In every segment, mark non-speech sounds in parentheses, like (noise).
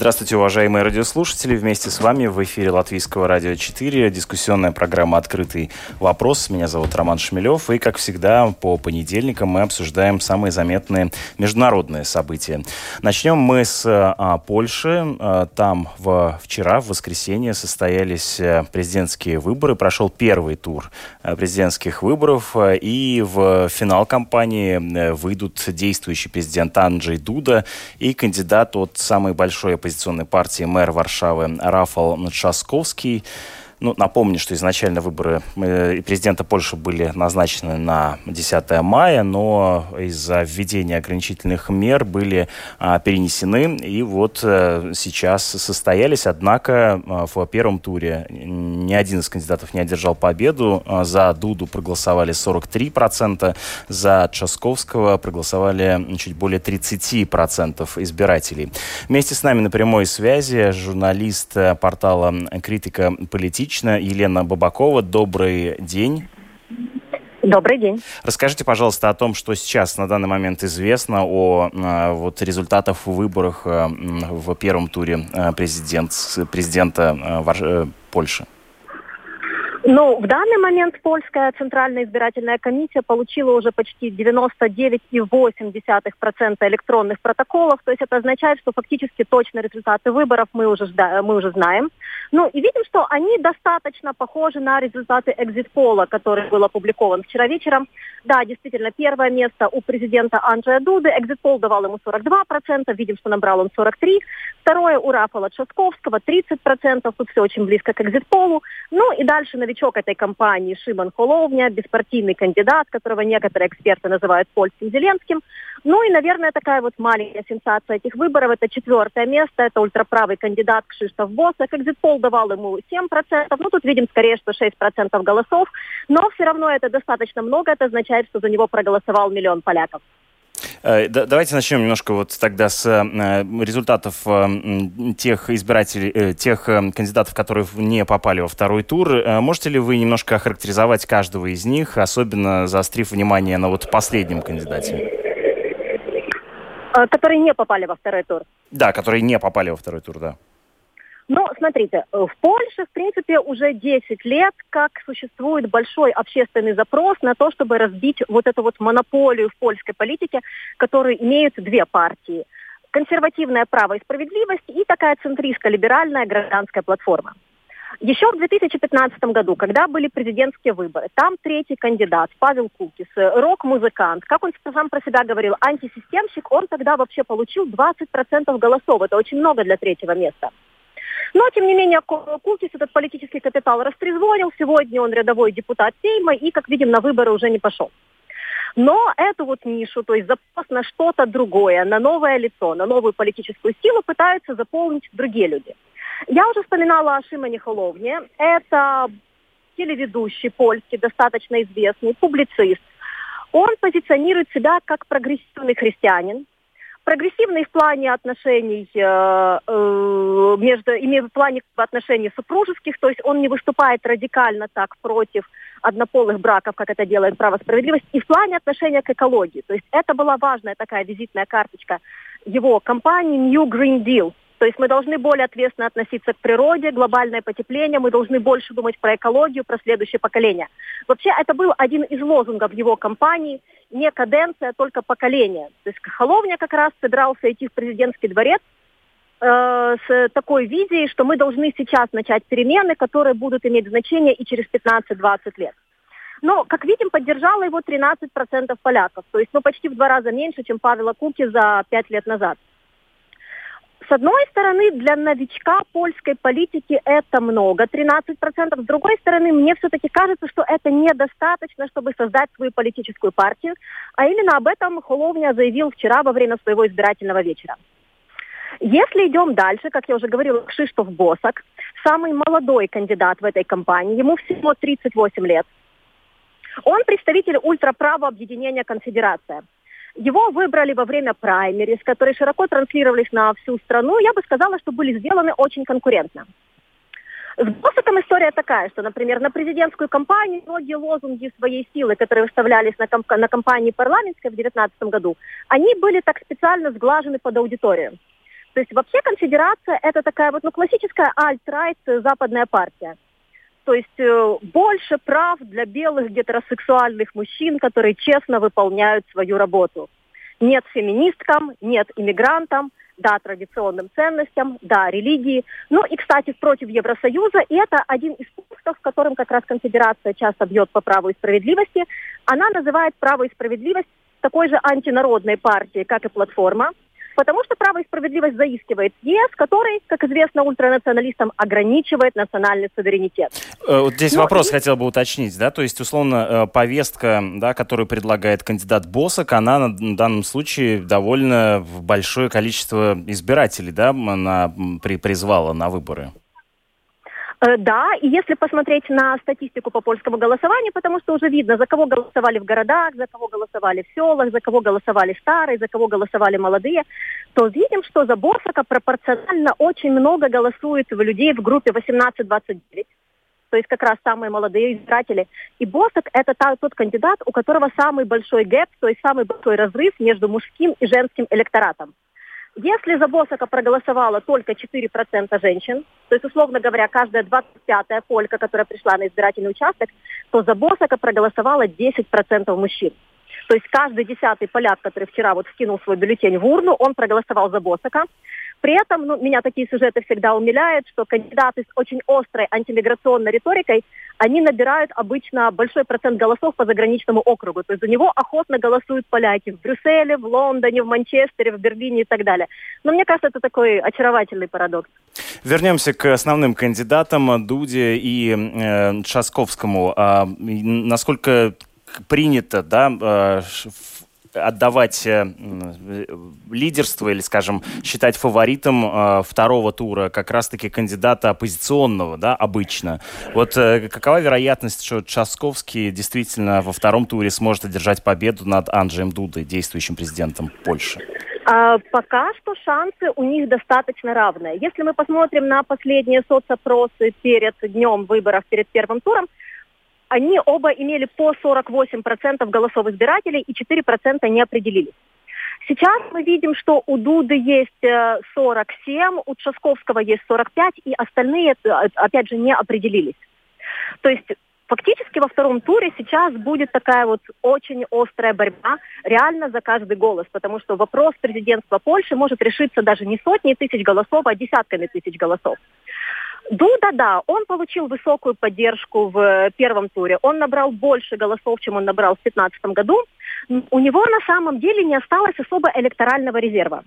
Здравствуйте, уважаемые радиослушатели. Вместе с вами в эфире Латвийского радио 4 дискуссионная программа «Открытый вопрос». Меня зовут Роман Шмелев. И, как всегда, по понедельникам мы обсуждаем самые заметные международные события. Начнем мы с а, Польши. А, там в, вчера, в воскресенье, состоялись а, президентские выборы. Прошел первый тур а, президентских выборов. А, и в финал кампании выйдут действующий президент Анджей Дуда и кандидат от самой большой оппозиции оппозиционной партии мэр Варшавы Рафал Часковский ну, напомню, что изначально выборы э, президента Польши были назначены на 10 мая, но из-за введения ограничительных мер были а, перенесены, и вот а, сейчас состоялись. Однако а, в первом туре ни один из кандидатов не одержал победу. А, за Дуду проголосовали 43%, за Часковского проголосовали чуть более 30% избирателей. Вместе с нами на прямой связи журналист э, портала «Критика политическая» лично Елена Бабакова. Добрый день. Добрый день. Расскажите, пожалуйста, о том, что сейчас на данный момент известно о э, вот, результатах выборах э, в первом туре э, президент, президента Польши. Ну, в данный момент польская центральная избирательная комиссия получила уже почти 99,8% электронных протоколов, то есть это означает, что фактически точно результаты выборов мы уже, мы уже знаем. Ну, и видим, что они достаточно похожи на результаты экзит-пола, который был опубликован вчера вечером. Да, действительно, первое место у президента Анджея Дуды, экзит-пол давал ему 42%, видим, что набрал он 43%. Второе у Рафала Часковского 30%, тут все очень близко к экзит-полу. Ну и дальше, наверное, новичок этой кампании Шимон Холовня, беспартийный кандидат, которого некоторые эксперты называют польским Зеленским. Ну и, наверное, такая вот маленькая сенсация этих выборов. Это четвертое место, это ультраправый кандидат Кшиштоф Босак. Экзитпол давал ему 7%, ну тут видим скорее, что 6% голосов. Но все равно это достаточно много, это означает, что за него проголосовал миллион поляков. Э, давайте начнем немножко вот тогда с э, результатов э, тех избирателей, тех кандидатов, которые не попали во второй тур. Можете ли вы немножко охарактеризовать каждого из них, особенно заострив внимание на вот последнем кандидате? Которые не попали во второй тур. Да, которые не попали во второй тур, да. Но смотрите, э, в Польше, в принципе, уже 10 лет, как существует большой общественный запрос на то, чтобы разбить вот эту вот монополию в польской политике, которую имеют две партии. Консервативное право и справедливость и такая центристско-либеральная гражданская платформа. Еще в 2015 году, когда были президентские выборы, там третий кандидат, Павел Кукис, рок-музыкант, как он сам про себя говорил, антисистемщик, он тогда вообще получил 20% голосов. Это очень много для третьего места. Но, тем не менее, Кулкис этот политический капитал растрезвонил. Сегодня он рядовой депутат Сейма и, как видим, на выборы уже не пошел. Но эту вот нишу, то есть запрос на что-то другое, на новое лицо, на новую политическую силу пытаются заполнить другие люди. Я уже вспоминала о Шимоне Холовне. Это телеведущий польский, достаточно известный, публицист. Он позиционирует себя как прогрессивный христианин, прогрессивный в плане отношений э, э, между, имея в плане отношений супружеских, то есть он не выступает радикально так против однополых браков, как это делает право справедливость, и в плане отношения к экологии. То есть это была важная такая визитная карточка его компании New Green Deal, то есть мы должны более ответственно относиться к природе, глобальное потепление, мы должны больше думать про экологию, про следующее поколение. Вообще это был один из лозунгов его кампании, не каденция, а только поколение. То есть Холовня как раз собирался идти в президентский дворец э, с такой визией, что мы должны сейчас начать перемены, которые будут иметь значение и через 15-20 лет. Но, как видим, поддержало его 13% поляков. То есть ну, почти в два раза меньше, чем Павела Куки за пять лет назад. С одной стороны, для новичка польской политики это много, 13%. С другой стороны, мне все-таки кажется, что это недостаточно, чтобы создать свою политическую партию. А именно об этом Холовня заявил вчера во время своего избирательного вечера. Если идем дальше, как я уже говорила, Кшиштоф Босак, самый молодой кандидат в этой кампании, ему всего 38 лет. Он представитель ультраправого объединения «Конфедерация». Его выбрали во время праймерис, которые широко транслировались на всю страну. Я бы сказала, что были сделаны очень конкурентно. С Босиком история такая, что, например, на президентскую кампанию многие лозунги своей силы, которые выставлялись на, комп- на кампании парламентской в 2019 году, они были так специально сглажены под аудиторию. То есть вообще конфедерация это такая вот ну, классическая альт-райт западная партия. То есть э, больше прав для белых гетеросексуальных мужчин, которые честно выполняют свою работу. Нет феминисткам, нет иммигрантам, да, традиционным ценностям, да, религии. Ну и, кстати, против Евросоюза, и это один из пунктов, в котором как раз конфедерация часто бьет по праву и справедливости. Она называет право и справедливость такой же антинародной партией, как и платформа, Потому что право и справедливость заискивает ЕС, который, как известно ултранационалистам, ограничивает национальный суверенитет. Э, вот здесь Но вопрос и... хотел бы уточнить, да, то есть, условно, э, повестка, да, которую предлагает кандидат Босок, она на данном случае довольно большое количество избирателей, да, на, при, призвала на выборы. Э, да, и если посмотреть на статистику по польскому голосованию, потому что уже видно, за кого голосовали в городах, за кого голосовали в селах, за кого голосовали старые, за кого голосовали молодые, то видим, что за Борсака пропорционально очень много голосует людей в группе 18-29 то есть как раз самые молодые избиратели. И Босок – это та, тот кандидат, у которого самый большой гэп, то есть самый большой разрыв между мужским и женским электоратом. Если за Босака проголосовало только 4% женщин, то есть, условно говоря, каждая 25-я полька, которая пришла на избирательный участок, то за Босака проголосовало 10% мужчин. То есть каждый десятый поляк, который вчера вот скинул свой бюллетень в урну, он проголосовал за Босака. При этом ну, меня такие сюжеты всегда умиляют, что кандидаты с очень острой антимиграционной риторикой, они набирают обычно большой процент голосов по заграничному округу. То есть за него охотно голосуют поляки в Брюсселе, в Лондоне, в Манчестере, в Берлине и так далее. Но мне кажется, это такой очаровательный парадокс. Вернемся к основным кандидатам Дуде и э, Шасковскому. А, насколько принято да, э, отдавать э, лидерство или, скажем, считать фаворитом э, второго тура как раз-таки кандидата оппозиционного, да, обычно. Вот э, какова вероятность, что Часковский действительно во втором туре сможет одержать победу над Анджеем Дудой, действующим президентом Польши? А, пока что шансы у них достаточно равные. Если мы посмотрим на последние соцопросы перед днем выборов, перед первым туром, они оба имели по 48% голосов избирателей и 4% не определились. Сейчас мы видим, что у Дуды есть 47, э, у Часковского есть 45, и остальные, э, опять же, не определились. То есть фактически во втором туре сейчас будет такая вот очень острая борьба реально за каждый голос, потому что вопрос президентства Польши может решиться даже не сотней тысяч голосов, а десятками тысяч голосов. Дуда, да, он получил высокую поддержку в э, первом туре. Он набрал больше голосов, чем он набрал в 2015 году. У него на самом деле не осталось особо электорального резерва.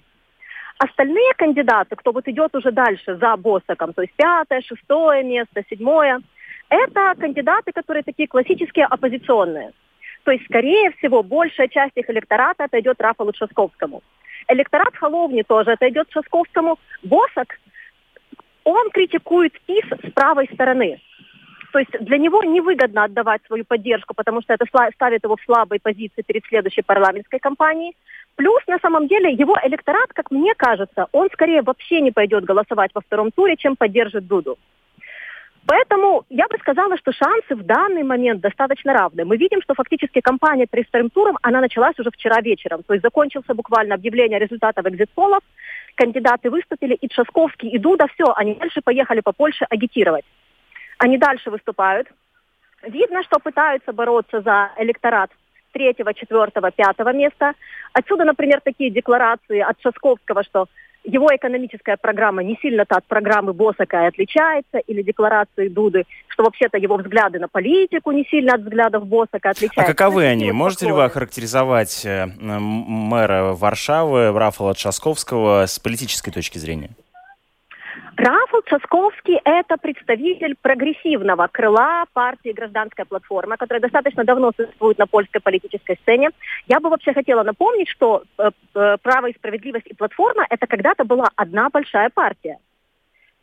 Остальные кандидаты, кто вот идет уже дальше за Босаком, то есть пятое, шестое место, седьмое, это кандидаты, которые такие классические оппозиционные. То есть, скорее всего, большая часть их электората отойдет Рафалу Шасковскому. Электорат Холовни тоже отойдет Шасковскому. Босак он критикует ИС с правой стороны. То есть для него невыгодно отдавать свою поддержку, потому что это ставит его в слабой позиции перед следующей парламентской кампанией. Плюс, на самом деле, его электорат, как мне кажется, он скорее вообще не пойдет голосовать во втором туре, чем поддержит Дуду. Поэтому я бы сказала, что шансы в данный момент достаточно равны. Мы видим, что фактически кампания перед вторым туром, она началась уже вчера вечером. То есть закончился буквально объявление результатов экзит-полов, кандидаты выступили, и Тшасковский, и Дуда, все, они дальше поехали по Польше агитировать. Они дальше выступают. Видно, что пытаются бороться за электорат третьего, четвертого, пятого места. Отсюда, например, такие декларации от Шасковского, что его экономическая программа не сильно-то от программы Босака и отличается, или декларации Дуды, что вообще-то его взгляды на политику не сильно от взглядов Босака отличаются. А каковы они? Можете ли вы охарактеризовать э, мэра Варшавы Рафала Часковского с политической точки зрения? Рафал Часковский – это представитель прогрессивного крыла партии «Гражданская платформа», которая достаточно давно существует на польской политической сцене. Я бы вообще хотела напомнить, что э, э, «Право и справедливость» и «Платформа» – это когда-то была одна большая партия.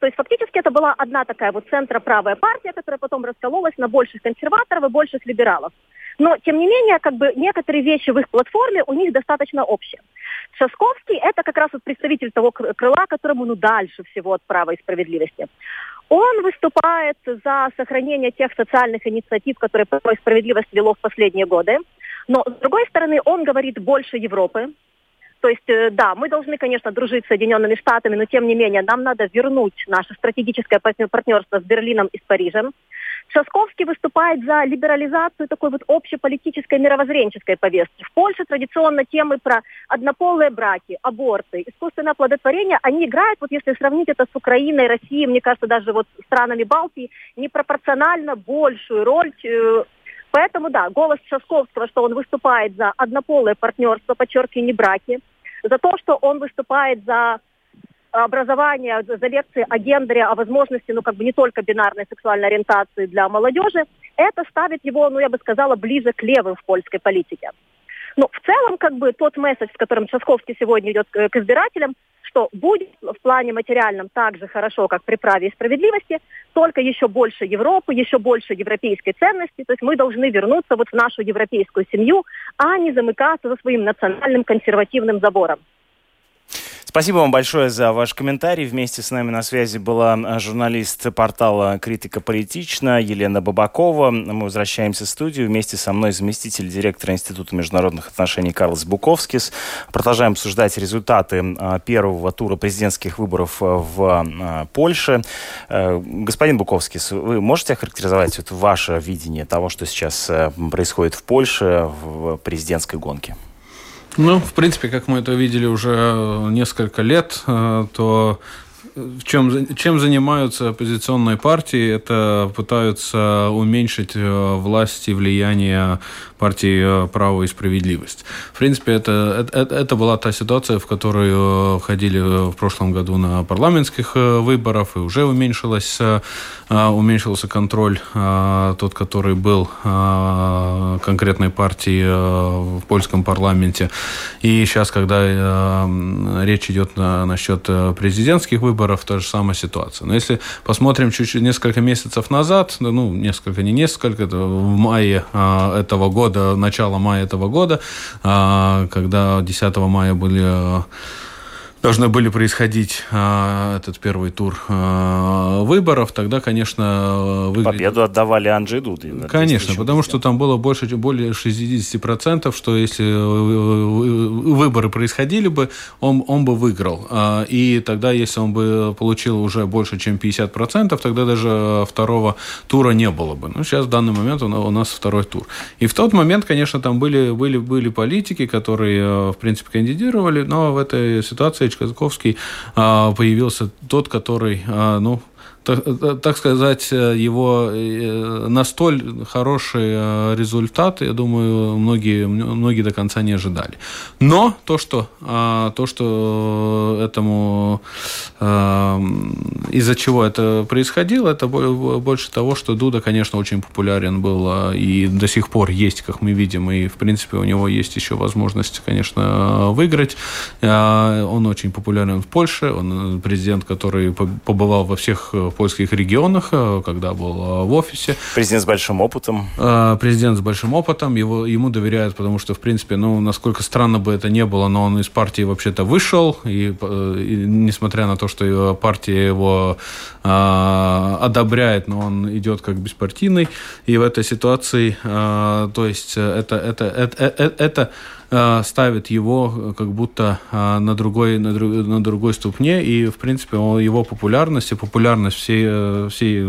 То есть фактически это была одна такая вот центроправая партия, которая потом раскололась на больших консерваторов и больших либералов. Но, тем не менее, как бы некоторые вещи в их платформе у них достаточно общие. Шасковский – это как раз вот представитель того крыла, которому ну дальше всего от права и справедливости. Он выступает за сохранение тех социальных инициатив, которые право и справедливость вело в последние годы. Но, с другой стороны, он говорит больше Европы, то есть, э, да, мы должны, конечно, дружить с Соединенными Штатами, но тем не менее нам надо вернуть наше стратегическое партнерство с Берлином и с Парижем. Шасковский выступает за либерализацию такой вот общеполитической мировоззренческой повестки. В Польше традиционно темы про однополые браки, аборты, искусственное оплодотворение, они играют, вот если сравнить это с Украиной, Россией, мне кажется, даже вот странами Балтии, непропорционально большую роль э, Поэтому, да, голос Шасковского, что он выступает за однополое партнерство, подчеркиваю, не браки, за то, что он выступает за образование, за лекции о гендере, о возможности, ну, как бы не только бинарной сексуальной ориентации для молодежи, это ставит его, ну, я бы сказала, ближе к левым в польской политике. Но в целом, как бы, тот месседж, с которым Шасковский сегодня идет к избирателям, что будет в плане материальном так же хорошо, как при праве и справедливости, только еще больше Европы, еще больше европейской ценности. То есть мы должны вернуться вот в нашу европейскую семью, а не замыкаться за своим национальным консервативным забором. Спасибо вам большое за ваш комментарий. Вместе с нами на связи была а, журналист портала «Критика политична» Елена Бабакова. Мы возвращаемся в студию. Вместе со мной заместитель директора Института международных отношений Карлос Буковскис. Продолжаем обсуждать результаты а, первого тура президентских выборов а, в Польше. Э, господин Буковскис, вы можете охарактеризовать вот ваше видение того, что сейчас э, происходит в Польше в президентской гонке? Ну, в принципе, как мы это видели уже несколько лет, э, то чем, чем занимаются оппозиционные партии, это пытаются уменьшить э, власть и влияние партии э, «Право и справедливость». В принципе, это, это, это была та ситуация, в которую входили в прошлом году на парламентских выборах, и уже уменьшилась, уменьшился контроль, тот, который был конкретной партии в польском парламенте. И сейчас, когда речь идет насчет президентских выборов, та же самая ситуация. Но если посмотрим чуть-чуть несколько месяцев назад, ну, несколько, не несколько, это в мае этого года, начало мая этого года, а, когда 10 мая были а, должны были происходить э, этот первый тур э, выборов, тогда, конечно... Выглядит... Победу отдавали Анджи Дуде. Конечно, потому что там было больше, более 60%, что если выборы происходили бы, он, он бы выиграл. И тогда, если он бы получил уже больше, чем 50%, тогда даже второго тура не было бы. Ну, сейчас в данный момент у нас второй тур. И в тот момент, конечно, там были, были, были политики, которые, в принципе, кандидировали, но в этой ситуации Ильич Казаковский а, появился тот, который, а, ну, так, так сказать, его э, настоль хороший э, результат, я думаю, многие, многие до конца не ожидали. Но то, что, а, то, что этому из-за чего это происходило, это больше того, что Дуда, конечно, очень популярен был и до сих пор есть, как мы видим, и, в принципе, у него есть еще возможность, конечно, выиграть. Он очень популярен в Польше, он президент, который побывал во всех польских регионах, э, когда был э, в офисе. Президент с большим опытом. Э, президент с большим опытом. Его, ему доверяют, потому что, в принципе, ну, насколько странно бы это не было, но он из партии вообще-то вышел, и, и несмотря на то, что партия его э, одобряет, но он идет как беспартийный, и в этой ситуации, э, то есть это, это, это, это, это Э, ставит его э, как будто э, на другой, на, друг, на другой ступне, и, в принципе, его популярность и популярность всей, всей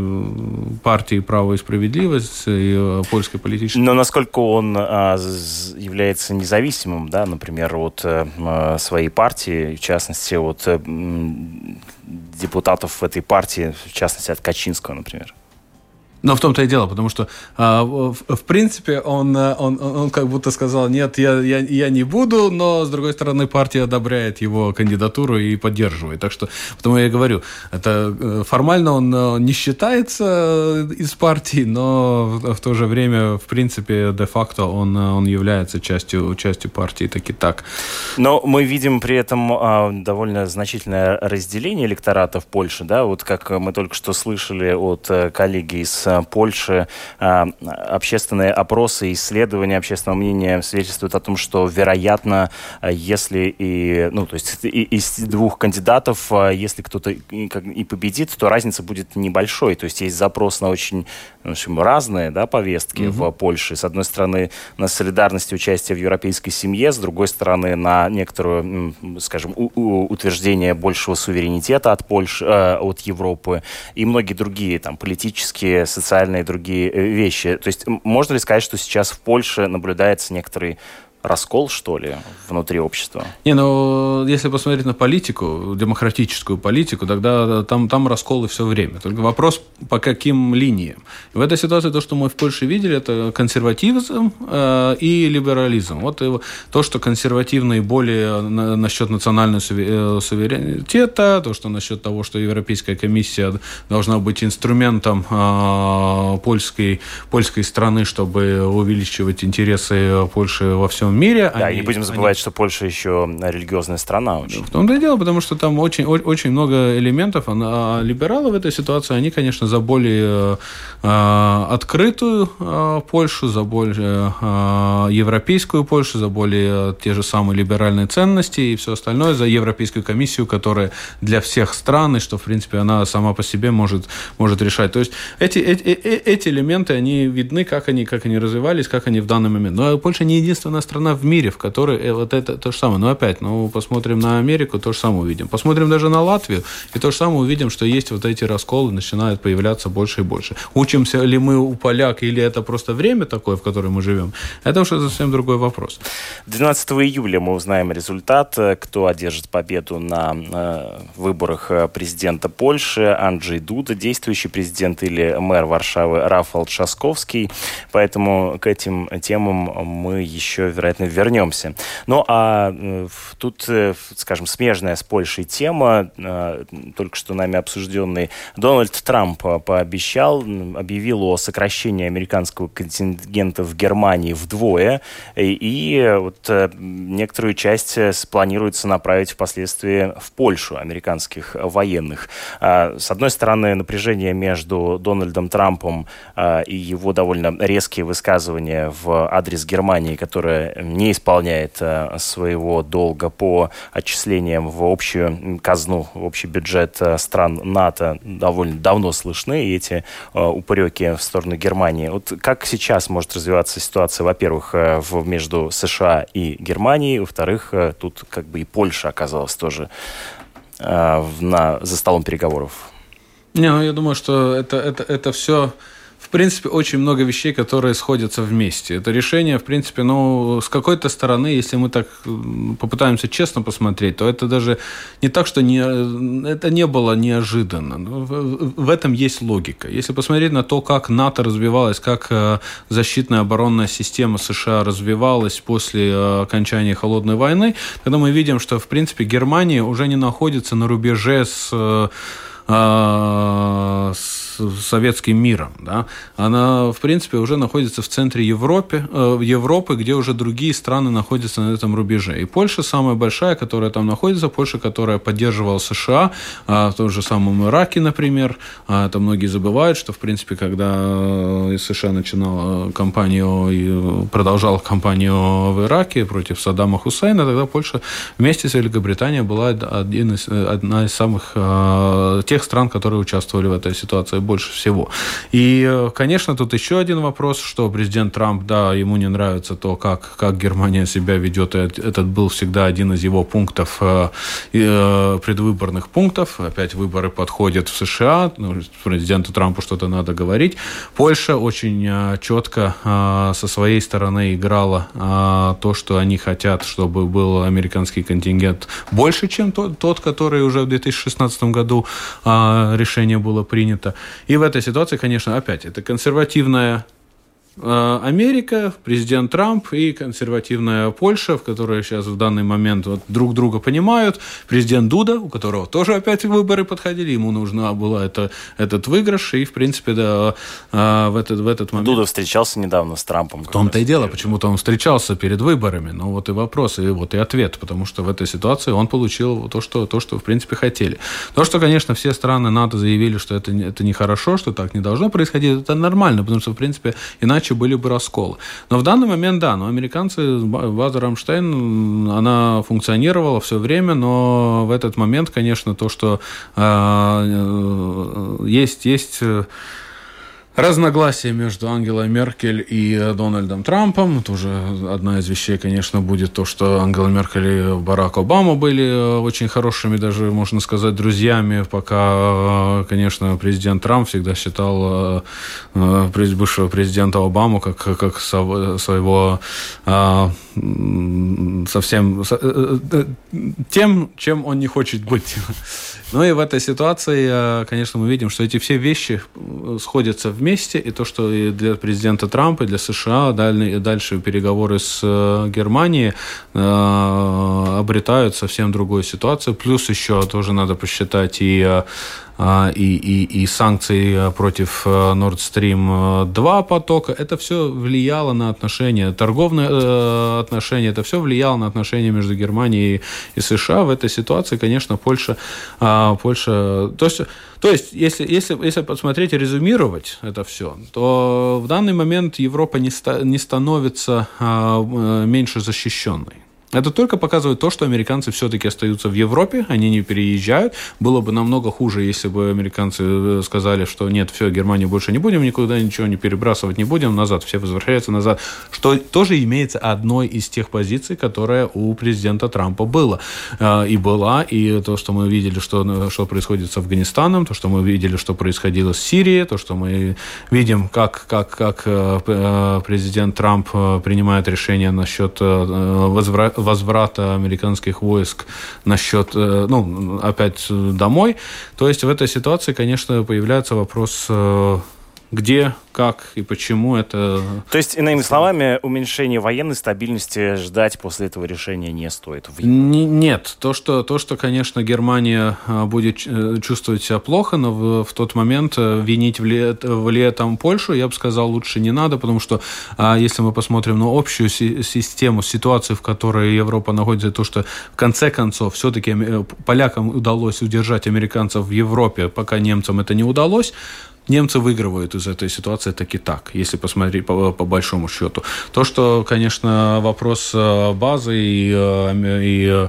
партии «Право и справедливость» и польской политической... Но насколько он а, является независимым, да, например, от своей партии, в частности, от а, депутатов этой партии, в частности, от Качинского, например? Но в том-то и дело, потому что, а, в, в принципе, он, он, он как будто сказал, нет, я, я, я не буду, но, с другой стороны, партия одобряет его кандидатуру и поддерживает. Так что, потому я и говорю, это э, формально он э, не считается из партии, но в, в то же время, в принципе, де-факто он, он является частью, частью партии, так и так. Но мы видим при этом а, довольно значительное разделение электората в Польше, да, вот как мы только что слышали от э, коллеги из Э, Польши э, общественные опросы, исследования общественного мнения свидетельствуют о том, что, вероятно, если и, ну, то есть из двух кандидатов, э, если кто-то и победит, то разница будет небольшой. То есть есть запрос на очень в общем, разные да, повестки угу. в Польше. С одной стороны, на солидарность и участие в европейской семье, с другой стороны, на некоторую, скажем, утверждение большего суверенитета от Польши, э, от Европы и многие другие там политические, социальные другие э, вещи. То есть можно ли сказать, что сейчас в Польше наблюдается некоторый раскол, что ли, внутри общества? Не, ну, если посмотреть на политику, демократическую политику, тогда там, там расколы все время. Только вопрос, по каким линиям. В этой ситуации то, что мы в Польше видели, это консерватизм э, и либерализм. Вот и то, что консервативные более на, насчет национального э, суверенитета, то, что насчет того, что Европейская комиссия должна быть инструментом э, польской, польской страны, чтобы увеличивать интересы Польши во всем всем мире. Да, они, не будем забывать, они... что Польша еще религиозная страна очень. В том-то и дело, потому что там очень, очень много элементов. А либералы в этой ситуации, они, конечно, за более э, открытую э, Польшу, за более э, европейскую Польшу, за более те же самые либеральные ценности и все остальное, за Европейскую комиссию, которая для всех стран, и что, в принципе, она сама по себе может, может решать. То есть эти, эти, эти элементы, они видны, как они, как они развивались, как они в данный момент. Но Польша не единственная страна, страна в мире, в которой э, вот это то же самое. Но опять, ну, посмотрим на Америку, то же самое увидим. Посмотрим даже на Латвию, и то же самое увидим, что есть вот эти расколы, начинают появляться больше и больше. Учимся ли мы у поляк, или это просто время такое, в котором мы живем, это уже совсем другой вопрос. 12 июля мы узнаем результат, кто одержит победу на э, выборах э, президента Польши, Анджей Дуда, действующий президент или мэр Варшавы Рафал Шасковский. Поэтому к этим темам мы еще, вероятно, обязательно вернемся. Ну, а э, тут, э, скажем, смежная с Польшей тема, э, только что нами обсужденный, Дональд Трамп пообещал, объявил о сокращении американского контингента в Германии вдвое, и вот некоторую часть планируется направить впоследствии в Польшу американских военных. А, с одной стороны, напряжение между Дональдом Трампом и его довольно резкие высказывания в адрес Германии, которая не исполняет э, своего долга по отчислениям в общую казну, в общий бюджет э, стран НАТО довольно давно слышны, и эти э, упреки в сторону Германии. Вот как сейчас может развиваться ситуация, во-первых, между США и Германией, во-вторых, тут как бы и Польша оказалась тоже на, за столом переговоров? Не, ну я думаю, что это, это, это все в принципе, очень много вещей, которые сходятся вместе. Это решение, в принципе, ну, с какой-то стороны, если мы так попытаемся честно посмотреть, то это даже не так, что не, это не было неожиданно. Ну, в, в этом есть логика. Если посмотреть на то, как НАТО развивалось, как э, защитная оборонная система США развивалась после э, окончания Холодной войны, тогда мы видим, что, в принципе, Германия уже не находится на рубеже с э, с советским миром. Да? Она, в принципе, уже находится в центре Европы, э, Европы, где уже другие страны находятся на этом рубеже. И Польша самая большая, которая там находится, Польша, которая поддерживала США, э, в том же самом Ираке, например. А это многие забывают, что, в принципе, когда э, США начинала кампанию и продолжала кампанию в Ираке против Саддама Хусейна, тогда Польша вместе с Великобританией была один из, одна из самых э, тех стран, которые участвовали в этой ситуации больше всего. И, э, конечно, тут еще один вопрос, что президент Трамп, да, ему не нравится то, как, как Германия себя ведет. Этот был всегда один из его пунктов, э, э, предвыборных пунктов. Опять выборы подходят в США, ну, президенту Трампу что-то надо говорить. Польша очень четко со своей стороны играла то, что они хотят, чтобы был американский контингент больше, чем тот, тот который уже в 2016 году решение было принято. И в этой ситуации, конечно, опять, это консервативная Америка, президент Трамп и консервативная Польша, в которой сейчас в данный момент вот друг друга понимают. Президент Дуда, у которого тоже опять выборы подходили, ему нужна была это, этот выигрыш, и, в принципе, да, э, в этот, в этот момент... Дуда встречался недавно с Трампом. В том-то и дело, почему-то он встречался перед выборами. Ну, вот и вопрос, и вот и ответ, потому что в этой ситуации он получил то, что, то, что в принципе, хотели. То, что, конечно, все страны НАТО заявили, что это, это нехорошо, что так не должно происходить, это нормально, потому что, в принципе, иначе иначе были бы расколы. Но в данный момент, да, но американцы, база Рамштайн, она функционировала все время, но в этот момент, конечно, то, что а, э, есть, есть э, разногласия между Ангелой Меркель и Дональдом Трампом. Тоже одна из вещей, конечно, будет то, что Ангела Меркель и Барак Обама были э, очень хорошими, даже, можно сказать, друзьями, пока, э, конечно, президент Трамп всегда считал э, бывшего президента Обаму как, как своего совсем тем, чем он не хочет быть. (laughs) Ну и в этой ситуации, конечно, мы видим, что эти все вещи сходятся вместе, и то, что и для президента Трампа, и для США дальше, дальше переговоры с э, Германией э, обретают совсем другую ситуацию. Плюс еще тоже надо посчитать и э, и, и, и санкции против Nord Stream 2 потока, это все влияло на отношения, торговые отношения, это все влияло на отношения между Германией и США. В этой ситуации, конечно, Польша, а, Польша то есть то есть, если, если, если посмотреть и резюмировать это все, то в данный момент Европа не, ста, не становится а, э, меньше защищенной. Это только показывает то, что американцы все-таки остаются в Европе, они не переезжают. Было бы намного хуже, если бы американцы э, сказали, что нет, все, Германию больше не будем, никуда ничего не перебрасывать не будем, назад, все возвращаются назад. Что тоже имеется одной из тех позиций, которая у президента Трампа была. Э, и была, и то, что мы видели, что, что происходит с Афганистаном, то, что мы видели, что происходило с Сирией, то, что мы видим, как, как, как э, президент Трамп принимает решение насчет возврата возврата американских войск насчет, э, ну, опять домой. То есть в этой ситуации, конечно, появляется вопрос э, где, как и почему это... То есть, иными словами, уменьшение военной стабильности ждать после этого решения не стоит? Не, нет. То что, то, что, конечно, Германия а, будет э, чувствовать себя плохо, но в, в тот момент э, винить в, ли, в ли этом Польшу, я бы сказал, лучше не надо, потому что а, если мы посмотрим на общую си систему, ситуацию, в которой Европа находится, то, что в конце концов все-таки э, полякам удалось удержать американцев в Европе, пока немцам это не удалось, немцы выигрывают из этой ситуации таки так, если посмотреть по, по большому счету. То, что, конечно, вопрос э, базы и, э, и,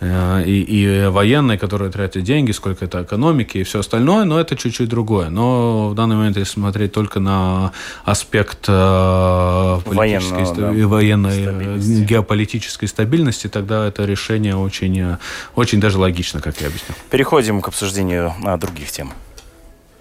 э, и, и военной, которые тратят деньги, сколько это экономики и все остальное, но это чуть-чуть другое. Но в данный момент, если смотреть только на аспект политической Военного, да, и военной стабильности. геополитической стабильности, тогда это решение очень, очень даже логично, как я объяснил. Переходим к обсуждению других тем.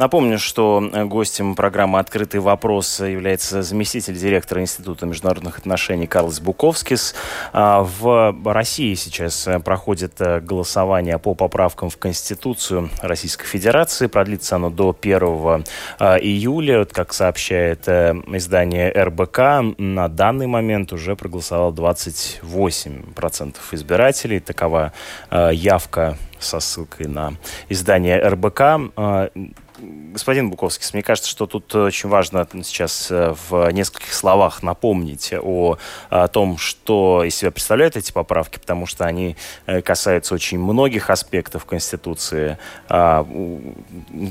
Напомню, что э, гостем программы «Открытый вопрос» является заместитель директора Института международных отношений Карлос Буковскис. А, в России сейчас э, проходит э, голосование по поправкам в Конституцию Российской Федерации. Продлится оно до 1 июля. Вот, как сообщает издание РБК, на данный момент уже проголосовало 28% избирателей. Такова явка со ссылкой на издание РБК. Господин Буковский, мне кажется, что тут очень важно сейчас э, в нескольких словах напомнить о, о том, что из себя представляют эти поправки, потому что они э, касаются очень многих аспектов Конституции. А,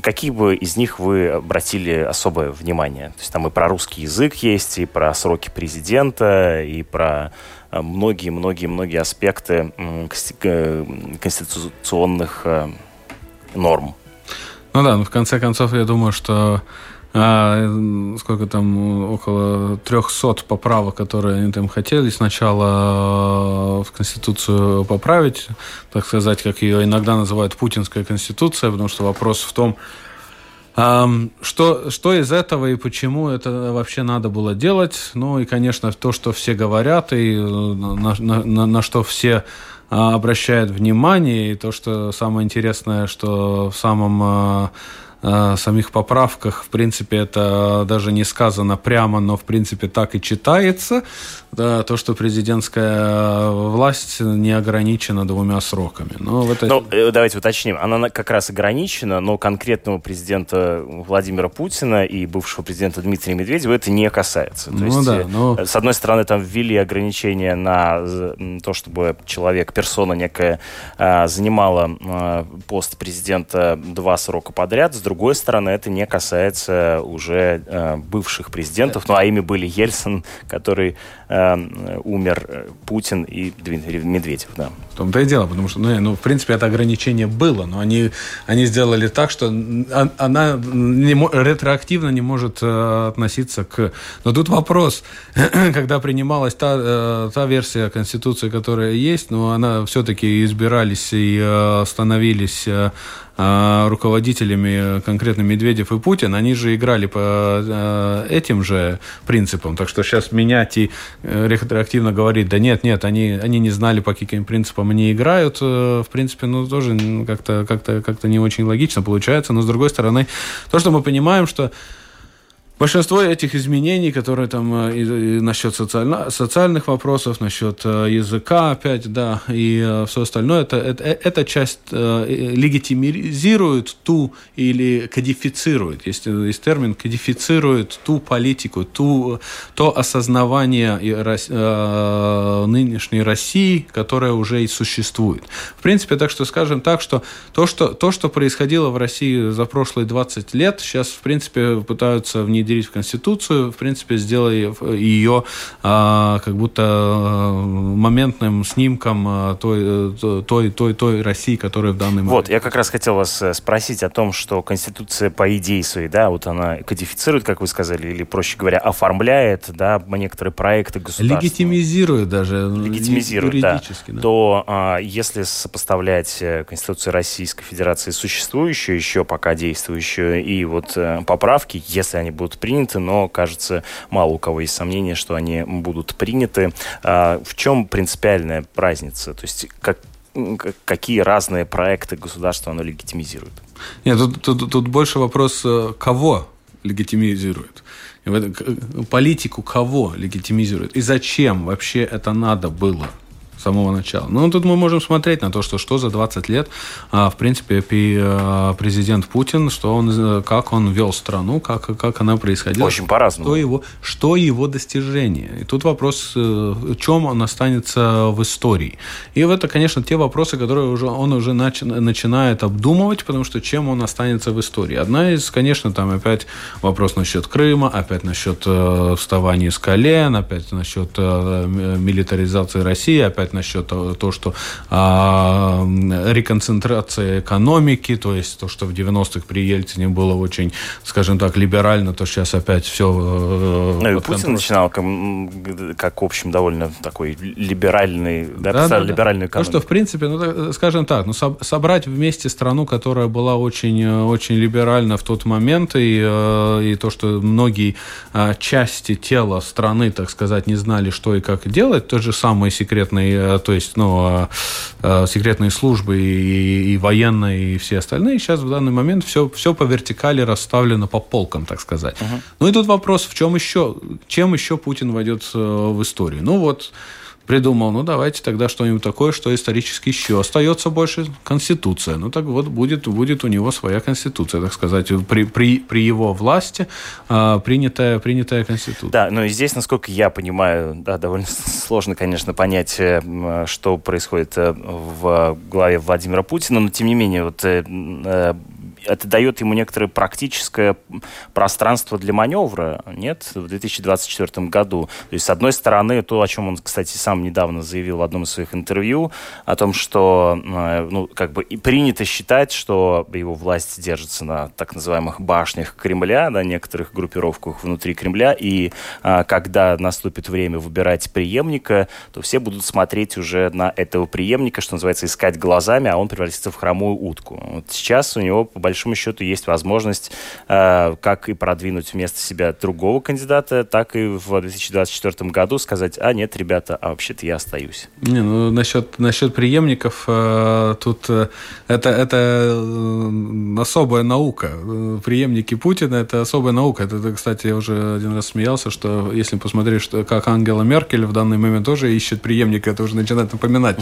какие бы из них вы обратили особое внимание? То есть там и про русский язык есть, и про сроки президента, и про многие-многие-многие э, аспекты конституционных норм. Ну да, ну в конце концов, я думаю, что а, сколько там, около 300 поправок, которые они там хотели сначала в Конституцию поправить, так сказать, как ее иногда называют путинская Конституция, потому что вопрос в том, Что, что из этого и почему это вообще надо было делать? Ну и, конечно, то, что все говорят, и э, на, на, на что все а, обращают внимание, и то, что самое интересное, что в самом а, Э, самих поправках, в принципе, это даже не сказано прямо, но, в принципе, так и читается. Да, то, что президентская власть не ограничена двумя сроками. Но в этой... ну, э, давайте уточним. Она как раз ограничена, но конкретного президента Владимира Путина и бывшего президента Дмитрия Медведева это не касается. То ну, есть, да, но... Э, с одной стороны, там ввели ограничения на то, чтобы человек, персона некая, занимала пост президента два срока подряд. С другой стороны, это не касается уже э, бывших президентов, ну а ими были Ельцин, который э, умер, э, Путин и Медведев, да. Том-то и дело, потому что, ну, ну, в принципе, это ограничение было, но они, они сделали так, что она не, ретроактивно не может э, относиться к... Но тут вопрос, (clears throat) когда принималась та, э, та версия Конституции, которая есть, но она все-таки избирались и э, становились э, а, руководителями конкретно Медведев и Путин, они же играли по а, этим же принципам. Так что сейчас менять и э, ретроактивно говорить, да нет, нет, они, они не знали, по каким принципам они играют, э, в принципе, ну, тоже как-то как -то, как, -то, не очень логично получается. Но, с другой стороны, то, что мы понимаем, что Большинство этих изменений, которые там э, и, и насчет социально, социальных вопросов, насчет э, языка опять, да, и э, все остальное, это, это, эта часть легитимизирует ту или кодифицирует, есть, есть термин, кодифицирует ту политику, ту, то осознавание нынешней России, которая уже и существует. В принципе, так что скажем так, что то, что, то, что происходило в России за прошлые 20 лет, сейчас, в принципе, пытаются внедрить внедрить в Конституцию, в принципе, сделая ее а, как будто а, моментным снимком а, той, той, той, той России, которая в данный момент. Вот, я как раз хотел вас э, спросить о том, что Конституция по идее своей, да, вот она кодифицирует, как вы сказали, или, проще говоря, оформляет, да, некоторые проекты государства. Легитимизирует даже. Легитимизирует, да. да. То а, если сопоставлять э, Конституцию Российской Федерации существующую, еще пока действующую, и вот э, поправки, если они будут приняты, но, кажется, мало у кого есть сомнения, что они будут приняты. А, в чем принципиальная разница? То есть как, какие разные проекты государства оно легитимизирует? Нет, тут, тут, тут больше вопрос, э, кого легитимизирует. Политику кого легитимизирует? И зачем вообще это надо было? С самого начала. Ну, тут мы можем смотреть на то, что, что за 20 лет, а, в принципе, а, президент Путин, что он, э, как он вел страну, как, как она происходила. Очень по-разному. Что его, что его достижения. И тут вопрос, э, в чем он останется в истории. И это, конечно, те вопросы, которые уже, он уже нач, начинает обдумывать, потому что чем он останется в истории. Одна из, конечно, там опять вопрос насчет Крыма, опять насчет э, вставания с колен, опять насчет э, милитаризации России, опять сказать насчет того, то, что а, реконцентрация экономики, то есть то, что в 90-х при Ельцине было очень, скажем так, либерально, то сейчас опять все... Э, ну и Путин начинал как, как, в общем, довольно такой либеральный, да, да, да, либеральную экономику. То, что, в принципе, ну, скажем так, ну, собрать вместе страну, которая была очень, очень либеральна в тот момент, и, э, и то, что многие а, части тела страны, так сказать, не знали, что и как делать, тот же самый секретный Э, то есть, ну, а, а, секретные службы и, и военные, и все остальные, сейчас в данный момент все, все по вертикали расставлено по полкам, так сказать. Uh-huh. Ну и тут вопрос, в чем еще, чем еще Путин войдет э, в историю? Ну вот, придумал, ну давайте тогда что-нибудь такое, что исторически еще остается больше Конституция. Ну так вот будет, будет у него своя Конституция, так сказать, при, при, при его власти а, принятая, принятая Конституция. Да, но здесь, насколько я понимаю, да, довольно сложно, конечно, понять, э, что происходит э, в главе Владимира Путина, но тем не менее, вот э, это дает ему некоторое практическое пространство для маневра, нет, в 2024 году. То есть, с одной стороны, то, о чем он, кстати, сам недавно заявил в одном из своих интервью, о том, что, э, ну, как бы и принято считать, что его власть держится на так называемых башнях Кремля, на некоторых группировках внутри Кремля, и а, когда наступит время выбирать преемника, то все будут смотреть уже на этого преемника, что называется, искать глазами, а он превратится в хромую утку. Вот сейчас у него, по большому счету есть возможность э, как и продвинуть вместо себя другого кандидата, так и в 2024 году сказать, а нет, ребята, а вообще-то я остаюсь. Не, ну насчет, насчет преемников, э, тут э, это, это э, особая наука. Преемники Путина – это особая наука. Это, кстати, я уже один раз смеялся, что если посмотреть, что, как Ангела Меркель в данный момент тоже ищет преемника, это уже начинает напоминать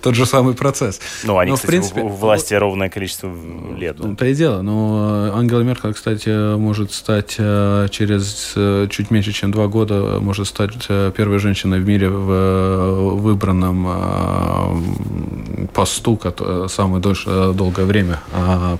тот же самый процесс. Ну, они, Но, кстати, в принципе, в власти ровное количество лет. Да. И дело. Но Ангела Меркель, кстати, может стать через чуть меньше, чем два года, может стать первой женщиной в мире в выбранном посту, самое дольше, долгое время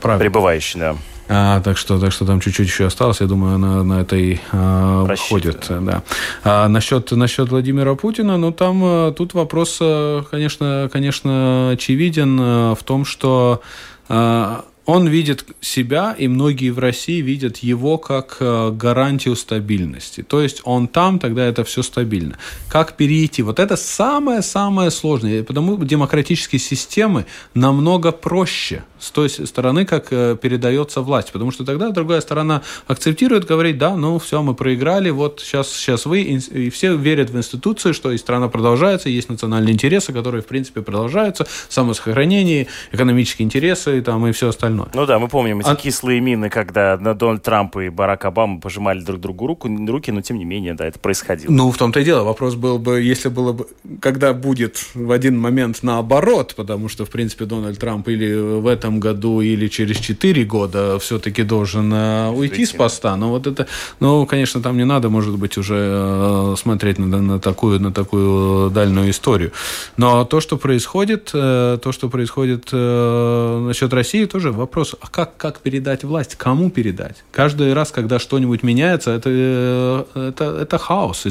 правит. Пребывающий, да. А, так что, так что там чуть-чуть еще осталось. Я думаю, она на этой а, входит. Да. А насчет, насчет Владимира Путина, ну там а, тут вопрос, а, конечно, конечно, очевиден а, в том, что а, он видит себя, и многие в России видят его как э, гарантию стабильности. То есть он там, тогда это все стабильно. Как перейти? Вот это самое-самое сложное. Потому демократические системы намного проще с той стороны, как э, передается власть. Потому что тогда другая сторона акцептирует, говорит, да, ну все, мы проиграли, вот сейчас, сейчас вы, и все верят в институции, что и страна продолжается, есть национальные интересы, которые, в принципе, продолжаются, самосохранение, экономические интересы там, и все остальное остальное. Ну да, мы помним эти а... кислые мины, когда Дональд Трамп и Барак Обама пожимали друг другу руку, руки, но тем не менее, да, это происходило. Ну, в том-то и дело. Вопрос был бы, если было бы, когда будет в один момент наоборот, потому что, в принципе, Дональд Трамп или в этом году, или через 4 года все-таки должен э, уйти с поста. Но вот это, ну, конечно, там не надо, может быть, уже э, смотреть на, на, такую, на такую дальнюю историю. Но то, что происходит, э, то, что происходит насчет России, тоже вопрос вопрос, а как, как передать власть? Кому передать? Каждый раз, когда что-нибудь меняется, это, э, это, это хаос.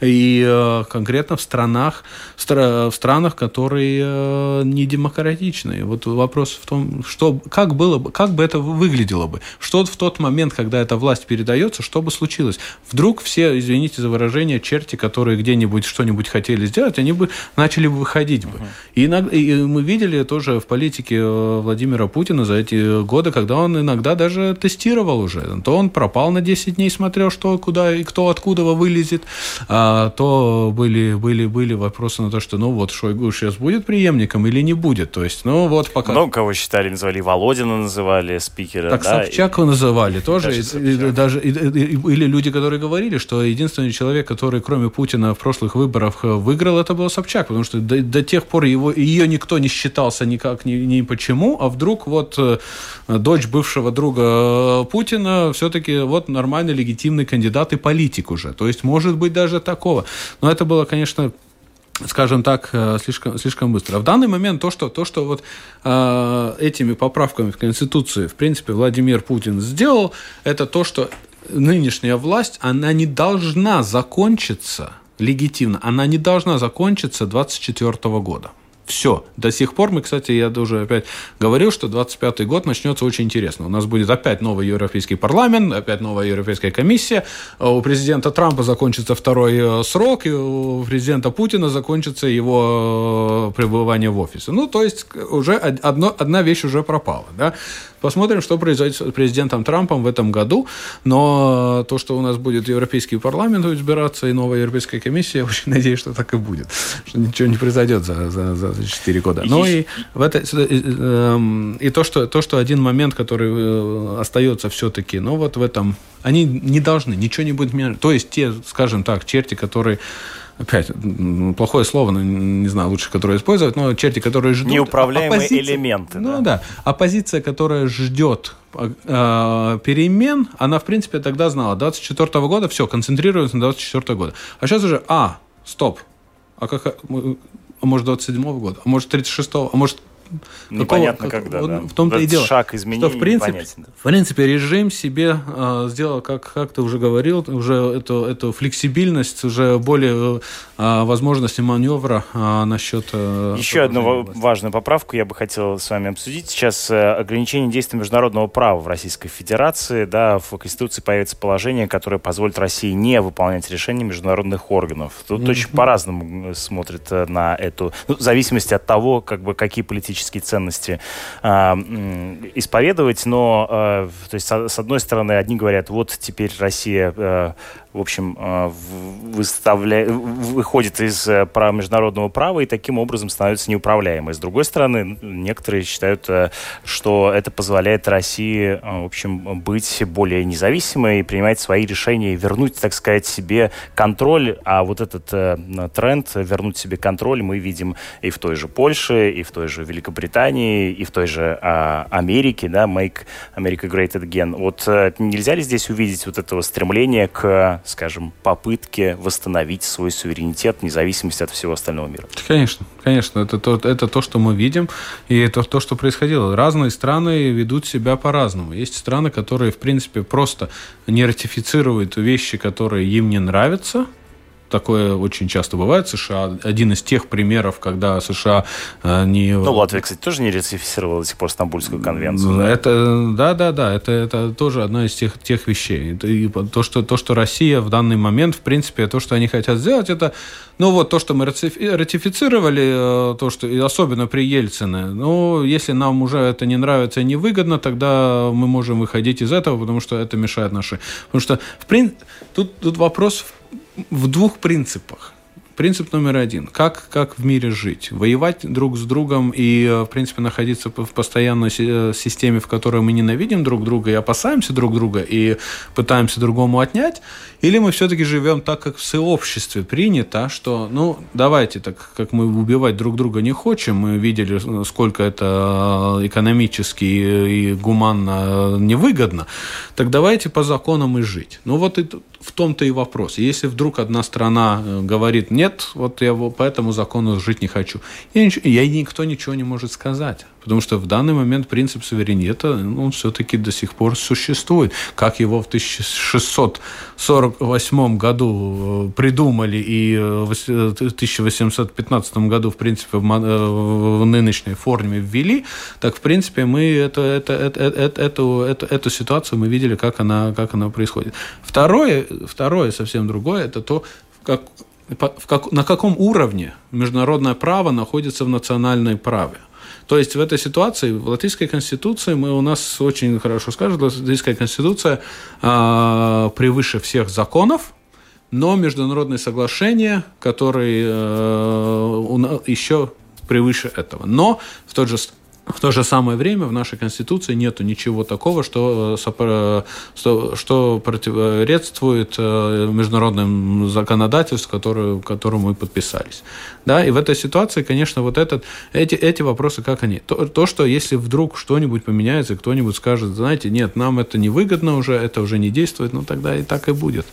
И э, конкретно в странах, в странах, которые э, не демократичные. Вот вопрос в том, что, как, было бы, как бы это выглядело бы? Что в тот момент, когда эта власть передается, что бы случилось? Вдруг все, извините за выражение, черти, которые где-нибудь что-нибудь хотели сделать, они бы начали выходить бы. И, иногда, и мы видели тоже в политике Владимира Путина за эти годы, когда он иногда даже тестировал уже. То он пропал на 10 дней, смотрел, что куда и кто откуда вылезет, а, то были, были, были вопросы на то, что ну вот Шойгу сейчас будет преемником или не будет. То есть, ну вот пока... Много кого считали, называли Володина, называли спикера. Так да, Собчак и... называли тоже. Даже, и, даже и, и, или люди, которые говорили, что единственный человек, который кроме Путина в прошлых выборах выиграл, это был Собчак, потому что до, до тех пор его, ее никто не считался никак ни, ни почему, а вдруг вот э, дочь бывшего друга э, Путина все-таки вот нормальный, легитимный кандидат и политик уже. То есть, может быть, даже такого. Но это было, конечно, скажем так, э, слишком, слишком быстро. В данный момент то, что, то, что вот э, этими поправками в Конституции, в принципе, Владимир Путин сделал, это то, что нынешняя власть, она не должна закончиться легитимно, она не должна закончиться 2024 года. Все. До сих пор мы, кстати, я уже опять говорил, что 25 год начнется очень интересно. У нас будет опять новый Европейский парламент, опять новая Европейская комиссия. У президента Трампа закончится второй э, срок, и у президента Путина закончится его э, пребывание в офисе. Ну, то есть уже одно, одна вещь уже пропала. Да? Посмотрим, что произойдет с президентом Трампом в этом году. Но то, что у нас будет Европейский парламент избираться и новая Европейская комиссия, я очень надеюсь, что так и будет. Что ничего не произойдет за, за, за 4 года. Но и, в это, и, эм, и то, что, то, что один момент, который э, остается все-таки, ну вот в этом, они не должны, ничего не будет менять. То есть те, скажем так, черти, которые опять, плохое слово, но не знаю, лучше которое использовать, но черти, которые ждут... Неуправляемые оппозиция, элементы. Ну да. да, оппозиция, которая ждет э, перемен, она, в принципе, тогда знала, 24 -го года, все, концентрируется на 24 года. А сейчас уже, а, стоп, а как, а может 27 -го года, а может 36 а может Непонятно какого, когда, да. В том-то и дело. Шаг изменений что, в принципе, в принципе, режим себе э, сделал, как, как ты уже говорил, уже эту, эту флексибильность, уже более э, возможности маневра э, насчет... Э, Еще одну важную поправку я бы хотел с вами обсудить. Сейчас э, ограничение действия международного права в Российской Федерации. Да, в Конституции появится положение, которое позволит России не выполнять решения международных органов. Тут mm-hmm. очень по-разному смотрят э, на эту... Ну, в зависимости от того, как бы, какие политические демократические ценности а, исповедовать, но, а, то есть, с одной стороны, одни говорят, вот теперь Россия а, в общем, а, выставля... выходит из э, права международного права и таким образом становится неуправляемой. С другой стороны, некоторые считают, э, что это позволяет России, в общем, быть более независимой и принимать свои решения и вернуть, так сказать, себе контроль. А вот этот тренд вернуть себе контроль мы видим и в той же Польше, и в той же Великобритании, и в той же а, Америке, да, Make America Great Again. Вот э, нельзя ли здесь увидеть вот этого стремления к, скажем, попытке восстановить свой суверенитет, независимость от всего остального мира? Конечно, конечно. Это то, это то, что мы видим, и это то, что происходило. Разные страны ведут себя по-разному. Есть страны, которые, в принципе, просто не ратифицируют вещи, которые им не нравятся, такое очень часто бывает в США. Один из тех примеров, когда США э, не... Ну, Латвия, кстати, тоже не ратифицировала до сих пор Стамбульскую конвенцию. Это, да, да, да, это, это тоже одна из тех, тех вещей. И то что, то, что Россия в данный момент, в принципе, то, что они хотят сделать, это, ну, вот то, что мы ратифицировали, э, то, что, особенно при Ельцине, ну, если нам уже это не нравится и невыгодно, тогда мы можем выходить из этого, потому что это мешает нашей... Потому что, в принципе, тут, тут вопрос в двух принципах. Принцип номер один. Как, как в мире жить? Воевать друг с другом и, э, в принципе, находиться в постоянной э, системе, в которой мы ненавидим друг друга и опасаемся друг друга и пытаемся другому отнять? Или мы все-таки живем так, как в сообществе принято, что, ну, давайте, так как мы убивать друг друга не хотим, мы видели, сколько это э, экономически и гуманно невыгодно, так давайте по законам и жить. Ну, вот и в том-то и вопрос. Если вдруг одна страна э, говорит, нет, вот я по этому закону жить не хочу, и, ничего, и никто ничего не может сказать. Потому что в данный момент принцип суверенитета, он все-таки до сих пор существует. Как его в 1648 году э, придумали и э, в 1815 году, в принципе, в нынешней форме ввели, так, в принципе, мы это, это, это, это, эту, эту, эту ситуацию мы видели, как она, как она происходит. Второе, второе совсем другое, это то, как, в как, на каком уровне международное право находится в национальной праве. То есть в этой ситуации в Латвийской конституции мы у нас очень хорошо скажут, Латвийская конституция э, превыше всех законов, но международные соглашения, которые э, еще превыше этого. Но в тот же в то же самое время в нашей Конституции нет ничего такого, что, э, что, противоречествует э, международному законодательству, которое, которому мы подписались. Да? И в этой ситуации, конечно, вот этот, эти, эти вопросы, как они? То, то, что если вдруг что-нибудь поменяется, кто-нибудь скажет, знаете, нет, нам это невыгодно уже, это уже не действует, ну тогда и так и будет.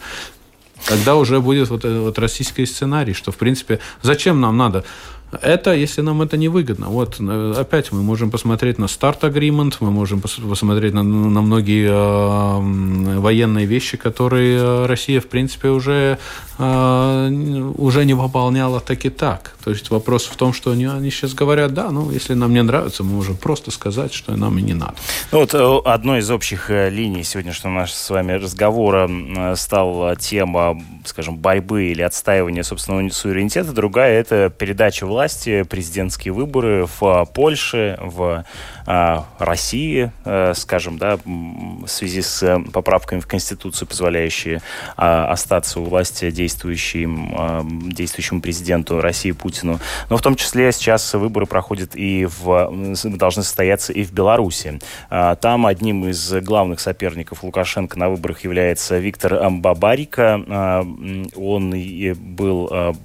Тогда уже будет вот, вот российский сценарий, что, в принципе, зачем нам надо это, если нам это не выгодно. Вот, э, опять мы можем посмотреть на старт agreement, мы можем посмотреть на, на многие э, военные вещи, которые э, Россия, в принципе, уже, э, уже не выполняла так и так. То есть вопрос в том, что они, они сейчас говорят, да, ну, если нам не нравится, мы можем просто сказать, что нам и не надо. Ну, вот э, одной из общих линий сегодняшнего нашего с вами разговора стала тема, скажем, борьбы или отстаивания собственного суверенитета. Другая – это передача власти власти, президентские выборы в Польше, в а, России, а, скажем, да, в связи с э, поправками в Конституцию, позволяющие а, остаться у власти действующим, а, действующему президенту России Путину. Но в том числе сейчас выборы проходят и в, должны состояться и в Беларуси. А, там одним из главных соперников Лукашенко на выборах является Виктор Бабарика. А, он был а,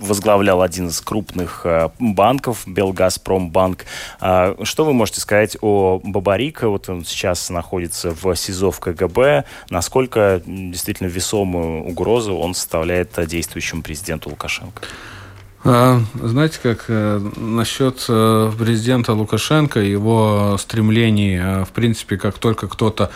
возглавлял один из крупных э, банков, Белгазпромбанк. А, что вы можете сказать о Бабарико? Вот он сейчас находится в СИЗО в КГБ. Насколько действительно весомую угрозу он составляет действующему президенту Лукашенко? А, знаете, как э, насчет э, президента Лукашенко, его стремлений, в принципе, как только кто-то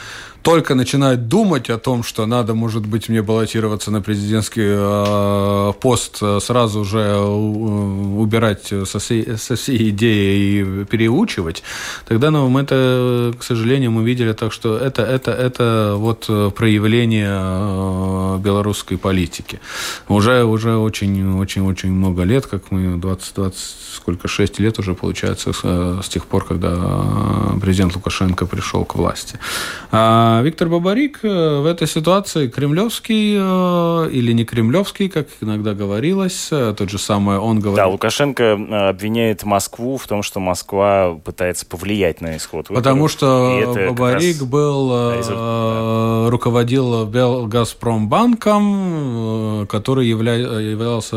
только начинает думать о том, что надо, может быть, мне баллотироваться на президентский э, пост, э, сразу же э, убирать со всей, со всей идеи и переучивать, тогда ну, мы это, к сожалению, мы видели так, что это, это, это вот проявление белорусской политики. Уже, уже очень, очень, очень много лет, как мы 20, 20 сколько, 6 лет уже получается с, с тех пор, когда президент Лукашенко пришел к власти. А Виктор Бабарик э, в этой ситуации кремлевский э, или не кремлевский, как иногда говорилось, э, тот же самый он говорит. Да, Лукашенко обвиняет Москву в том, что Москва пытается повлиять на исход выборов. Потому что Бабарик был, результат. руководил Газпромбанком, который явля, являлся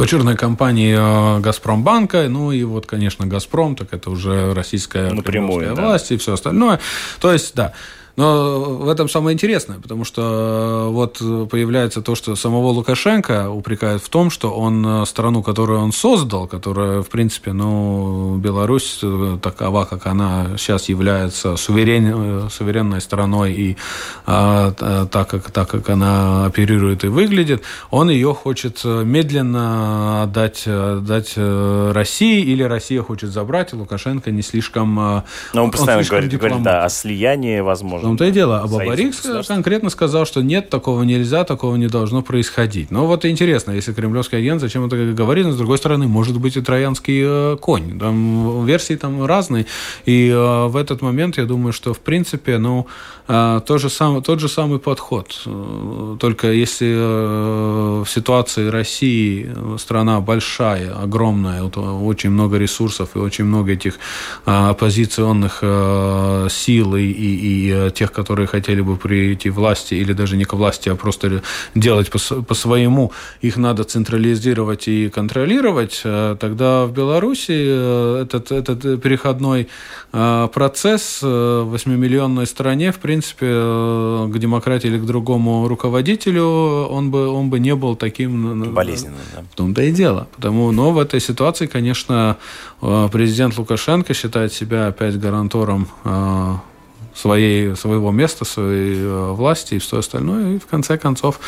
дочерной компании э, Газпромбанка, ну и вот, конечно, Газпром, так это уже российская Напрямую, да. власть и все остальное. То есть, да, но в этом самое интересное, потому что э, вот появляется то, что самого Лукашенко упрекают в том, что он э, страну, которую он создал, которая, в принципе, ну, Беларусь э, такова, как она сейчас является суверен, суверенной страной, и а, так, как, так как она оперирует и выглядит, он ее хочет медленно отдать, отдать России, или Россия хочет забрать, и Лукашенко не слишком... Но он постоянно он говорит, говорит да, о слиянии возможно том-то и дело. А Бабарик конкретно сказал, что нет, такого нельзя, такого не должно происходить. Но вот интересно, если кремлевский агент, зачем это говорит, но с другой стороны, может быть и троянский э, конь. Там версии там разные. И э, в этот момент я думаю, что в принципе, ну, э, то же самое, тот же самый подход. Только если в ситуации России страна большая, огромная, очень много ресурсов и очень много этих оппозиционных сил и, и, и тех, которые хотели бы прийти к власти, или даже не к власти, а просто делать по, по своему, их надо централизировать и контролировать, э, тогда в Беларуси э, этот, этот переходной э, процесс в 8-миллионной стране, в принципе, к демократии или к другому руководителю, он бы, он бы не был таким... Болезненным, да. В том-то и дело. Потому, но в этой ситуации, конечно, президент Лукашенко считает себя опять гарантором своей, своего места, своей э, власти и все остальное. И в конце концов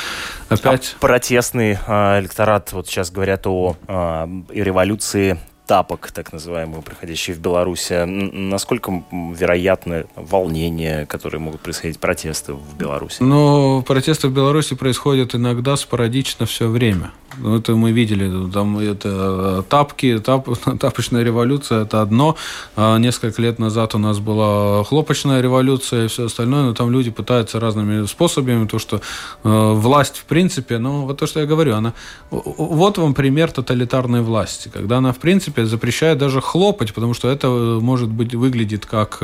опять... А протестный э, электорат, вот сейчас говорят о э, революции тапок, так называемые, проходящие в Беларуси. Насколько вероятны волнения, которые могут происходить, протесты в Беларуси? Ну, протесты в Беларуси происходят иногда спорадично все время. Ну, это мы видели, там это э, тапки, тап, (laughs) тапочная революция – это одно. А несколько лет назад у нас была хлопочная революция и все остальное, но там люди пытаются разными способами, то, что э, власть, в принципе, ну, вот то, что я говорю, она... Вот вам пример тоталитарной власти, когда она, в принципе, запрещает даже хлопать, потому что это, э, может быть, выглядит как,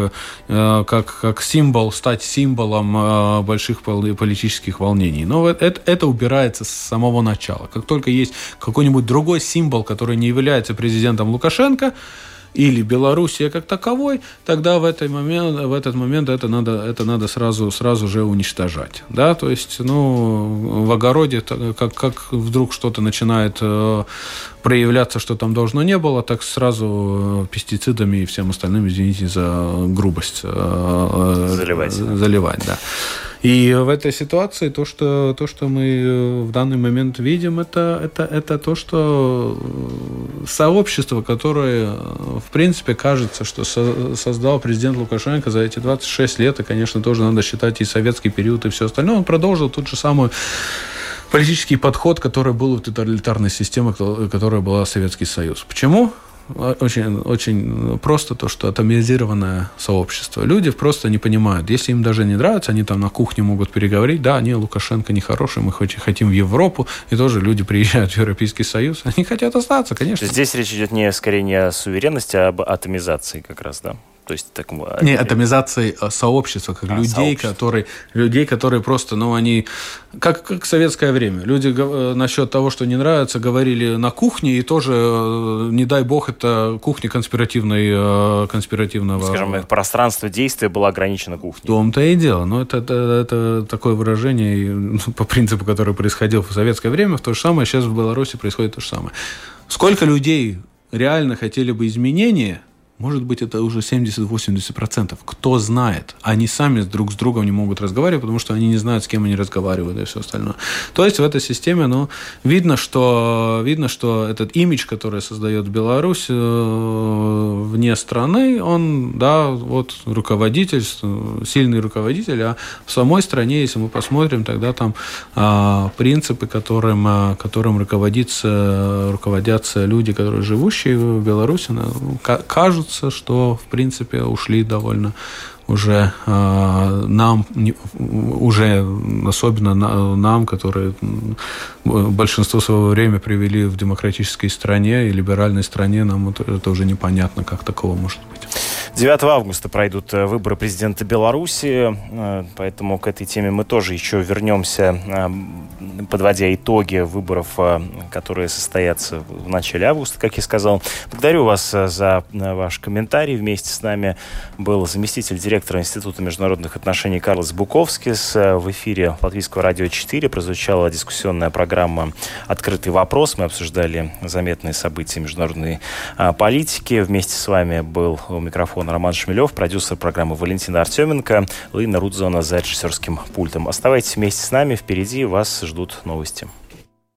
э, как, как символ, стать символом э, больших политических волнений. Но это, это убирается с самого начала. Как только есть какой-нибудь другой символ, который не является президентом Лукашенко, или Белоруссия как таковой, тогда в, этот момент, в этот момент это надо, это надо сразу, сразу же уничтожать. Да? То есть ну, в огороде, как, как вдруг что-то начинает э, проявляться, что там должно не было, так сразу э, пестицидами и всем остальным, извините за грубость, э, заливать. заливать да. И в этой ситуации то, что, то, что мы э, в данный момент видим, это, это, это то, что э, сообщество, которое, э, в принципе, кажется, что со, создал президент Лукашенко за эти 26 лет, и, конечно, тоже надо считать и советский период, и все остальное, он продолжил тот же самый политический подход, который был в тоталитарной системе, которая была Советский Союз. Почему? Очень, очень просто то, что атомизированное сообщество. Люди просто не понимают. Если им даже не нравится, они там на кухне могут переговорить, да, не, Лукашенко нехороший, мы хотим в Европу, и тоже люди приезжают в Европейский Союз, они хотят остаться, конечно. Здесь речь идет не скорее не о суверенности, а об атомизации как раз, да? То есть так, не атомизации а сообщества, как а, людей, которые людей, которые просто, ну они как как в советское время. Люди э, насчет того, что не нравится, говорили на кухне и тоже, э, не дай бог, это кухня конспиративной э, конспиративного. Скажем, пространство действия было ограничено кухней. В том-то и дело. Но это, это, это такое выражение ну, по принципу, который происходил в советское время, в то же самое сейчас в Беларуси происходит то же самое. Сколько людей реально хотели бы изменения может быть, это уже 70-80%. Кто знает? Они сами друг с другом не могут разговаривать, потому что они не знают, с кем они разговаривают и все остальное. То есть в этой системе ну, видно, что, видно, что этот имидж, который создает Беларусь э, вне страны, он, да, вот руководитель, сильный руководитель, а в самой стране, если мы посмотрим, тогда там а, принципы, которым, а, которым руководится, руководятся люди, которые живущие в Беларуси, ну, кажутся кажется, что, в принципе, ушли довольно уже э, нам, уже особенно нам, которые большинство своего времени привели в демократической стране и либеральной стране, нам это, это уже непонятно, как такого может быть. 9 августа пройдут э, выборы президента Беларуси, э, поэтому к этой теме мы тоже еще вернемся, э, подводя итоги выборов, которые состоятся в начале августа, как я сказал. Благодарю вас за ваш комментарий. Вместе с нами был заместитель директора Института международных отношений Карлос Буковскис. В эфире Латвийского радио 4 прозвучала дискуссионная программа «Открытый вопрос». Мы обсуждали заметные события международной политики. Вместе с вами был у микрофона микрофона Роман Шмелев, продюсер программы Валентина Артеменко, Лина Рудзона за режиссерским пультом. Оставайтесь вместе с нами, впереди вас ждут новости.